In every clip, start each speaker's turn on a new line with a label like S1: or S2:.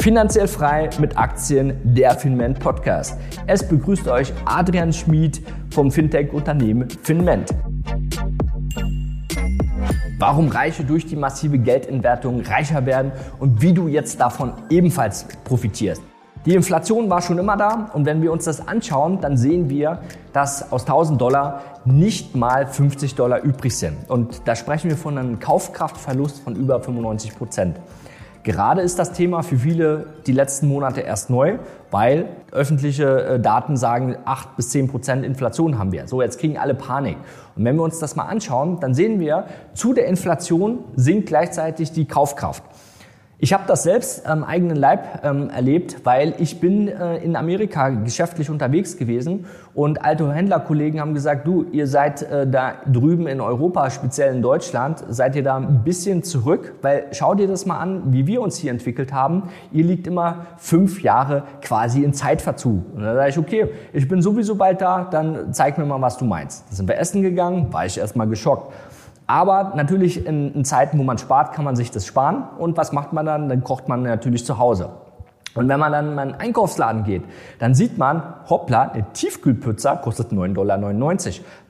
S1: Finanziell frei mit Aktien, der Finment Podcast. Es begrüßt euch Adrian Schmid vom Fintech-Unternehmen Finment. Warum Reiche durch die massive Geldentwertung reicher werden und wie du jetzt davon ebenfalls profitierst. Die Inflation war schon immer da und wenn wir uns das anschauen, dann sehen wir, dass aus 1000 Dollar nicht mal 50 Dollar übrig sind. Und da sprechen wir von einem Kaufkraftverlust von über 95 Prozent. Gerade ist das Thema für viele die letzten Monate erst neu, weil öffentliche äh, Daten sagen, 8 bis 10 Prozent Inflation haben wir. So, jetzt kriegen alle Panik. Und wenn wir uns das mal anschauen, dann sehen wir, zu der Inflation sinkt gleichzeitig die Kaufkraft. Ich habe das selbst am eigenen Leib ähm, erlebt, weil ich bin äh, in Amerika geschäftlich unterwegs gewesen und alte Händlerkollegen haben gesagt, du, ihr seid äh, da drüben in Europa, speziell in Deutschland, seid ihr da ein bisschen zurück, weil schau dir das mal an, wie wir uns hier entwickelt haben. Ihr liegt immer fünf Jahre quasi in Zeitverzug. Und da sage ich, okay, ich bin sowieso bald da, dann zeig mir mal, was du meinst. Da sind wir essen gegangen, war ich erstmal geschockt. Aber natürlich in, in, Zeiten, wo man spart, kann man sich das sparen. Und was macht man dann? Dann kocht man natürlich zu Hause. Und wenn man dann in einen Einkaufsladen geht, dann sieht man, hoppla, eine Tiefkühlpizza kostet 9,99 Dollar.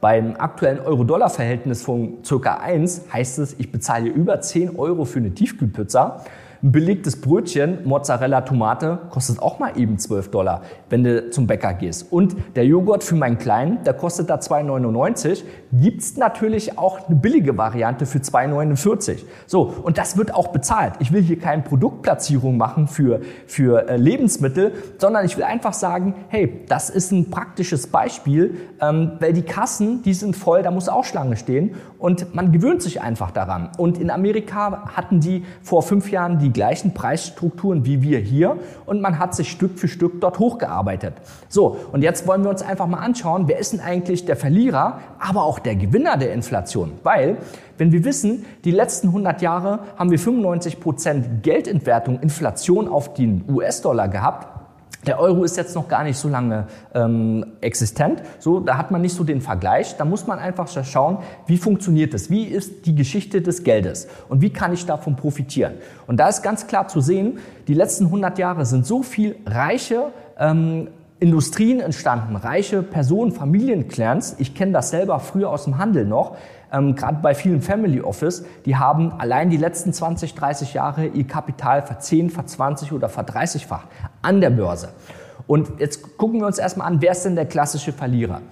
S1: Beim aktuellen Euro-Dollar-Verhältnis von circa 1 heißt es, ich bezahle über 10 Euro für eine Tiefkühlpizza. Ein belegtes Brötchen, Mozzarella, Tomate, kostet auch mal eben 12 Dollar, wenn du zum Bäcker gehst. Und der Joghurt für meinen Kleinen, der kostet da 2,99. Gibt's natürlich auch eine billige Variante für 2,49. So, und das wird auch bezahlt. Ich will hier keine Produktplatzierung machen für, für äh, Lebensmittel, sondern ich will einfach sagen, hey, das ist ein praktisches Beispiel, ähm, weil die Kassen, die sind voll, da muss auch Schlange stehen und man gewöhnt sich einfach daran. Und in Amerika hatten die vor fünf Jahren die die gleichen Preisstrukturen wie wir hier und man hat sich Stück für Stück dort hochgearbeitet. So, und jetzt wollen wir uns einfach mal anschauen, wer ist denn eigentlich der Verlierer, aber auch der Gewinner der Inflation? Weil, wenn wir wissen, die letzten 100 Jahre haben wir 95 Prozent Geldentwertung, Inflation auf den US-Dollar gehabt, der Euro ist jetzt noch gar nicht so lange ähm, existent. So, da hat man nicht so den Vergleich. Da muss man einfach schauen, wie funktioniert das? Wie ist die Geschichte des Geldes? Und wie kann ich davon profitieren? Und da ist ganz klar zu sehen, die letzten 100 Jahre sind so viel reiche ähm, Industrien entstanden, reiche Personen, Familienclans. Ich kenne das selber früher aus dem Handel noch ähm, gerade bei vielen Family Office, die haben allein die letzten 20, 30 Jahre ihr Kapital verzehn, verzwanzig oder verdreißigfacht an der Börse. Und jetzt gucken wir uns erstmal an, wer ist denn der klassische Verlierer?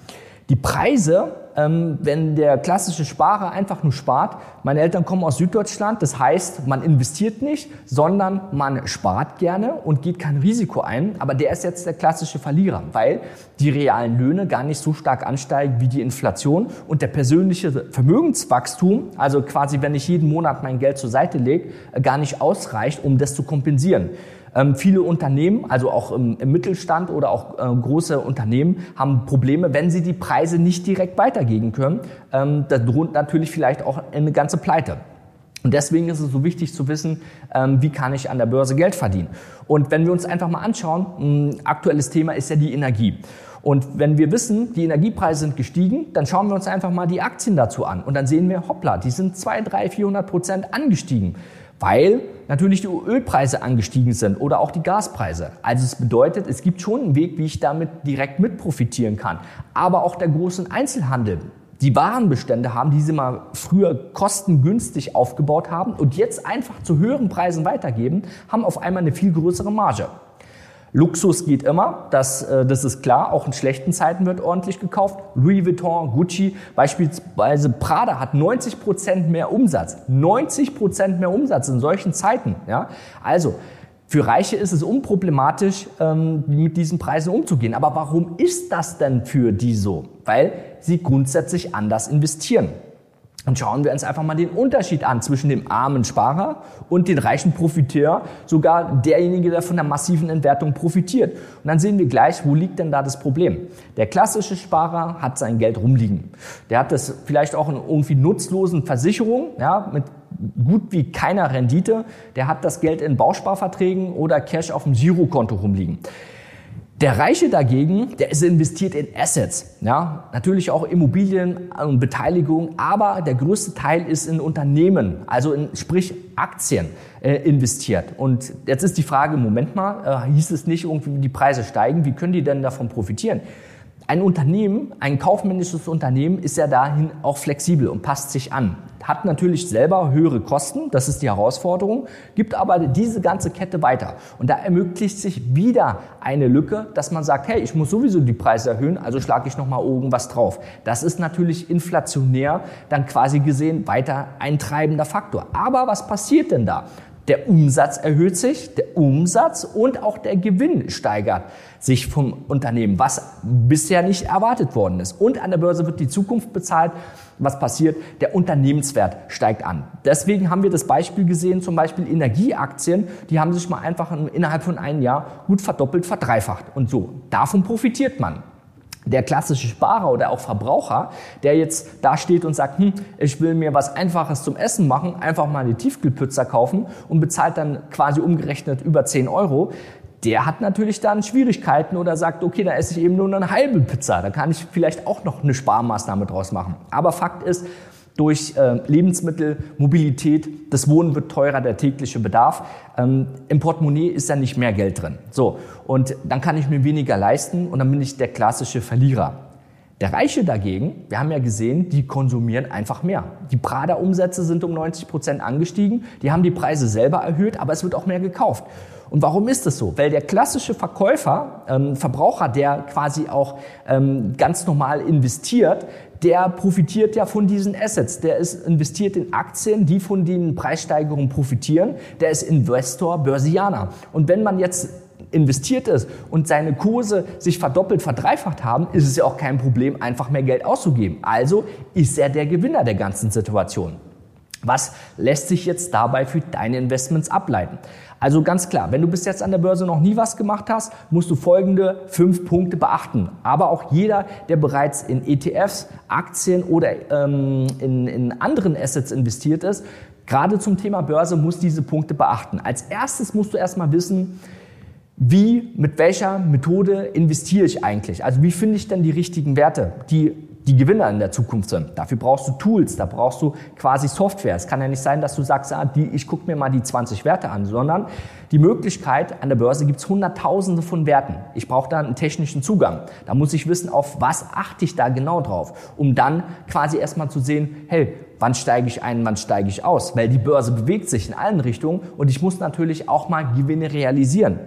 S1: Die Preise, ähm, wenn der klassische Sparer einfach nur spart, meine Eltern kommen aus Süddeutschland, das heißt, man investiert nicht, sondern man spart gerne und geht kein Risiko ein, aber der ist jetzt der klassische Verlierer, weil die realen Löhne gar nicht so stark ansteigen wie die Inflation und der persönliche Vermögenswachstum, also quasi wenn ich jeden Monat mein Geld zur Seite lege, gar nicht ausreicht, um das zu kompensieren. Ähm, viele Unternehmen, also auch im, im Mittelstand oder auch äh, große Unternehmen, haben Probleme, wenn sie die Preise nicht direkt weitergeben können. Ähm, da droht natürlich vielleicht auch eine ganze Pleite. Und deswegen ist es so wichtig zu wissen, ähm, wie kann ich an der Börse Geld verdienen. Und wenn wir uns einfach mal anschauen, aktuelles Thema ist ja die Energie. Und wenn wir wissen, die Energiepreise sind gestiegen, dann schauen wir uns einfach mal die Aktien dazu an. Und dann sehen wir, hoppla, die sind 2, 3, 400 Prozent angestiegen weil natürlich die Ölpreise angestiegen sind oder auch die Gaspreise. Also es bedeutet, es gibt schon einen Weg, wie ich damit direkt mit profitieren kann. Aber auch der großen Einzelhandel. Die Warenbestände haben, die sie mal früher kostengünstig aufgebaut haben und jetzt einfach zu höheren Preisen weitergeben, haben auf einmal eine viel größere Marge. Luxus geht immer, das, äh, das ist klar. Auch in schlechten Zeiten wird ordentlich gekauft. Louis Vuitton, Gucci, beispielsweise Prada hat 90 Prozent mehr Umsatz. 90 Prozent mehr Umsatz in solchen Zeiten. Ja? Also, für Reiche ist es unproblematisch, ähm, mit diesen Preisen umzugehen. Aber warum ist das denn für die so? Weil sie grundsätzlich anders investieren. Und schauen wir uns einfach mal den Unterschied an zwischen dem armen Sparer und dem reichen Profiteur, sogar derjenige, der von der massiven Entwertung profitiert. Und dann sehen wir gleich, wo liegt denn da das Problem? Der klassische Sparer hat sein Geld rumliegen. Der hat das vielleicht auch in irgendwie nutzlosen Versicherungen, ja, mit gut wie keiner Rendite. Der hat das Geld in Bausparverträgen oder Cash auf dem Girokonto rumliegen. Der Reiche dagegen, der ist investiert in Assets, ja, natürlich auch Immobilien und Beteiligung, aber der größte Teil ist in Unternehmen, also in, sprich Aktien äh, investiert. Und jetzt ist die Frage, Moment mal, äh, hieß es nicht irgendwie, die Preise steigen, wie können die denn davon profitieren? Ein Unternehmen, ein kaufmännisches Unternehmen ist ja dahin auch flexibel und passt sich an. Hat natürlich selber höhere Kosten, das ist die Herausforderung, gibt aber diese ganze Kette weiter. Und da ermöglicht sich wieder eine Lücke, dass man sagt, hey, ich muss sowieso die Preise erhöhen, also schlage ich nochmal irgendwas drauf. Das ist natürlich inflationär dann quasi gesehen weiter ein treibender Faktor. Aber was passiert denn da? Der Umsatz erhöht sich, der Umsatz und auch der Gewinn steigert sich vom Unternehmen, was bisher nicht erwartet worden ist. Und an der Börse wird die Zukunft bezahlt. Was passiert? Der Unternehmenswert steigt an. Deswegen haben wir das Beispiel gesehen, zum Beispiel Energieaktien, die haben sich mal einfach innerhalb von einem Jahr gut verdoppelt, verdreifacht. Und so, davon profitiert man der klassische Sparer oder auch Verbraucher, der jetzt da steht und sagt, hm, ich will mir was Einfaches zum Essen machen, einfach mal eine Tiefkühlpizza kaufen und bezahlt dann quasi umgerechnet über 10 Euro, der hat natürlich dann Schwierigkeiten oder sagt, okay, da esse ich eben nur eine halbe Pizza, da kann ich vielleicht auch noch eine Sparmaßnahme draus machen. Aber Fakt ist, durch äh, Lebensmittel, Mobilität, das Wohnen wird teurer, der tägliche Bedarf. Ähm, Im Portemonnaie ist da nicht mehr Geld drin. So, und dann kann ich mir weniger leisten und dann bin ich der klassische Verlierer. Der Reiche dagegen, wir haben ja gesehen, die konsumieren einfach mehr. Die Prada-Umsätze sind um 90 Prozent angestiegen, die haben die Preise selber erhöht, aber es wird auch mehr gekauft. Und warum ist das so? Weil der klassische Verkäufer, ähm, Verbraucher, der quasi auch ähm, ganz normal investiert, der profitiert ja von diesen Assets. Der ist investiert in Aktien, die von den Preissteigerungen profitieren. Der ist Investor, Börsianer. Und wenn man jetzt investiert ist und seine Kurse sich verdoppelt, verdreifacht haben, ist es ja auch kein Problem, einfach mehr Geld auszugeben. Also ist er der Gewinner der ganzen Situation. Was lässt sich jetzt dabei für deine Investments ableiten? Also ganz klar, wenn du bis jetzt an der Börse noch nie was gemacht hast, musst du folgende fünf Punkte beachten. Aber auch jeder, der bereits in ETFs, Aktien oder ähm, in, in anderen Assets investiert ist, gerade zum Thema Börse muss diese Punkte beachten. Als erstes musst du erstmal wissen, wie, mit welcher Methode investiere ich eigentlich? Also wie finde ich denn die richtigen Werte, die die Gewinner in der Zukunft sind. Dafür brauchst du Tools, da brauchst du quasi Software. Es kann ja nicht sein, dass du sagst, ah, die, ich gucke mir mal die 20 Werte an, sondern die Möglichkeit, an der Börse gibt es Hunderttausende von Werten. Ich brauche da einen technischen Zugang. Da muss ich wissen, auf was achte ich da genau drauf, um dann quasi erstmal zu sehen, hey, wann steige ich ein, wann steige ich aus? Weil die Börse bewegt sich in allen Richtungen und ich muss natürlich auch mal Gewinne realisieren.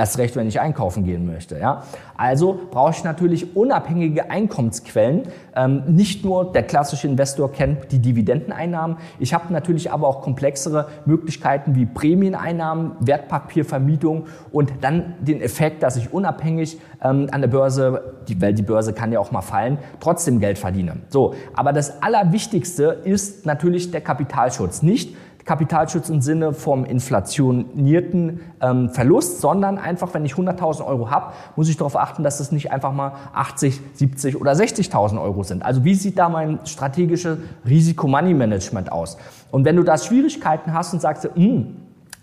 S1: Erst recht, wenn ich einkaufen gehen möchte. Ja? Also brauche ich natürlich unabhängige Einkommensquellen. Ähm, nicht nur der klassische Investor kennt die Dividendeneinnahmen. Ich habe natürlich aber auch komplexere Möglichkeiten wie Prämieneinnahmen, Wertpapiervermietung und dann den Effekt, dass ich unabhängig ähm, an der Börse, die, weil die Börse kann ja auch mal fallen, trotzdem Geld verdiene. So, aber das Allerwichtigste ist natürlich der Kapitalschutz. Nicht Kapitalschutz im Sinne vom inflationierten ähm, Verlust, sondern einfach, wenn ich 100.000 Euro habe, muss ich darauf achten, dass es nicht einfach mal 80, 70 oder 60.000 Euro sind. Also wie sieht da mein strategisches Risiko-Money-Management aus? Und wenn du da Schwierigkeiten hast und sagst, hm,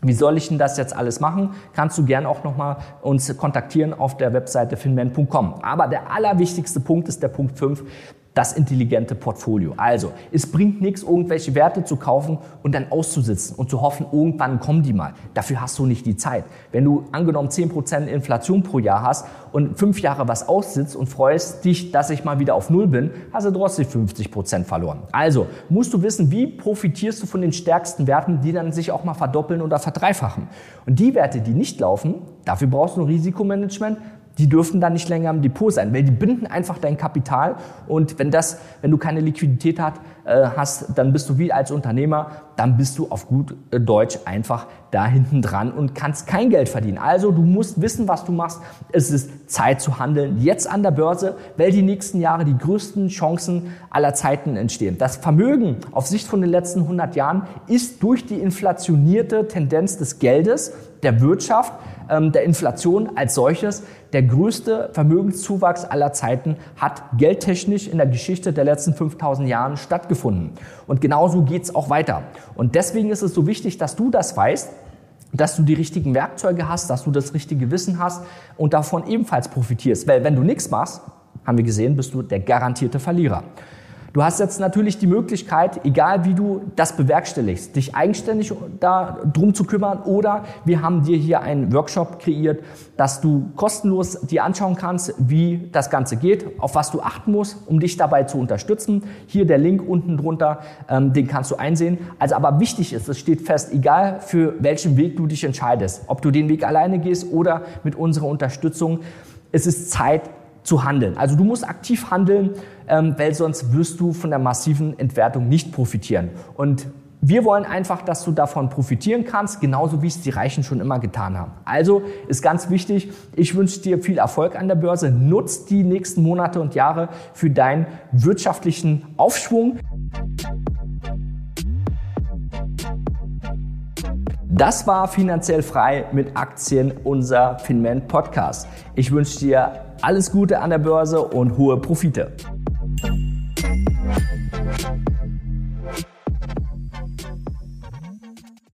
S1: wie soll ich denn das jetzt alles machen? Kannst du gern auch nochmal uns kontaktieren auf der Webseite finman.com. Aber der allerwichtigste Punkt ist der Punkt 5 das intelligente Portfolio. Also, es bringt nichts, irgendwelche Werte zu kaufen und dann auszusitzen und zu hoffen, irgendwann kommen die mal. Dafür hast du nicht die Zeit. Wenn du angenommen 10% Inflation pro Jahr hast und fünf Jahre was aussitzt und freust dich, dass ich mal wieder auf Null bin, hast du trotzdem 50% verloren. Also, musst du wissen, wie profitierst du von den stärksten Werten, die dann sich auch mal verdoppeln oder verdreifachen. Und die Werte, die nicht laufen, dafür brauchst du ein Risikomanagement, die dürfen dann nicht länger im Depot sein, weil die binden einfach dein Kapital und wenn das, wenn du keine Liquidität hat, äh, hast, dann bist du wie als Unternehmer, dann bist du auf gut äh, Deutsch einfach da hinten dran und kannst kein Geld verdienen. Also du musst wissen, was du machst. Es ist Zeit zu handeln, jetzt an der Börse, weil die nächsten Jahre die größten Chancen aller Zeiten entstehen. Das Vermögen auf Sicht von den letzten 100 Jahren ist durch die inflationierte Tendenz des Geldes, der Wirtschaft, der Inflation als solches. Der größte Vermögenszuwachs aller Zeiten hat geldtechnisch in der Geschichte der letzten 5000 Jahren stattgefunden. Und genauso geht's auch weiter. Und deswegen ist es so wichtig, dass du das weißt, dass du die richtigen Werkzeuge hast, dass du das richtige Wissen hast und davon ebenfalls profitierst. Weil wenn du nichts machst, haben wir gesehen, bist du der garantierte Verlierer. Du hast jetzt natürlich die Möglichkeit, egal wie du das bewerkstelligst, dich eigenständig darum zu kümmern oder wir haben dir hier einen Workshop kreiert, dass du kostenlos dir anschauen kannst, wie das Ganze geht, auf was du achten musst, um dich dabei zu unterstützen. Hier der Link unten drunter, ähm, den kannst du einsehen. Also aber wichtig ist, es steht fest, egal für welchen Weg du dich entscheidest, ob du den Weg alleine gehst oder mit unserer Unterstützung, es ist Zeit, zu handeln. Also du musst aktiv handeln, ähm, weil sonst wirst du von der massiven Entwertung nicht profitieren. Und wir wollen einfach, dass du davon profitieren kannst, genauso wie es die Reichen schon immer getan haben. Also ist ganz wichtig, ich wünsche dir viel Erfolg an der Börse. Nutz die nächsten Monate und Jahre für deinen wirtschaftlichen Aufschwung. Das war finanziell frei mit Aktien, unser Finment Podcast. Ich wünsche dir alles Gute an der Börse und hohe Profite.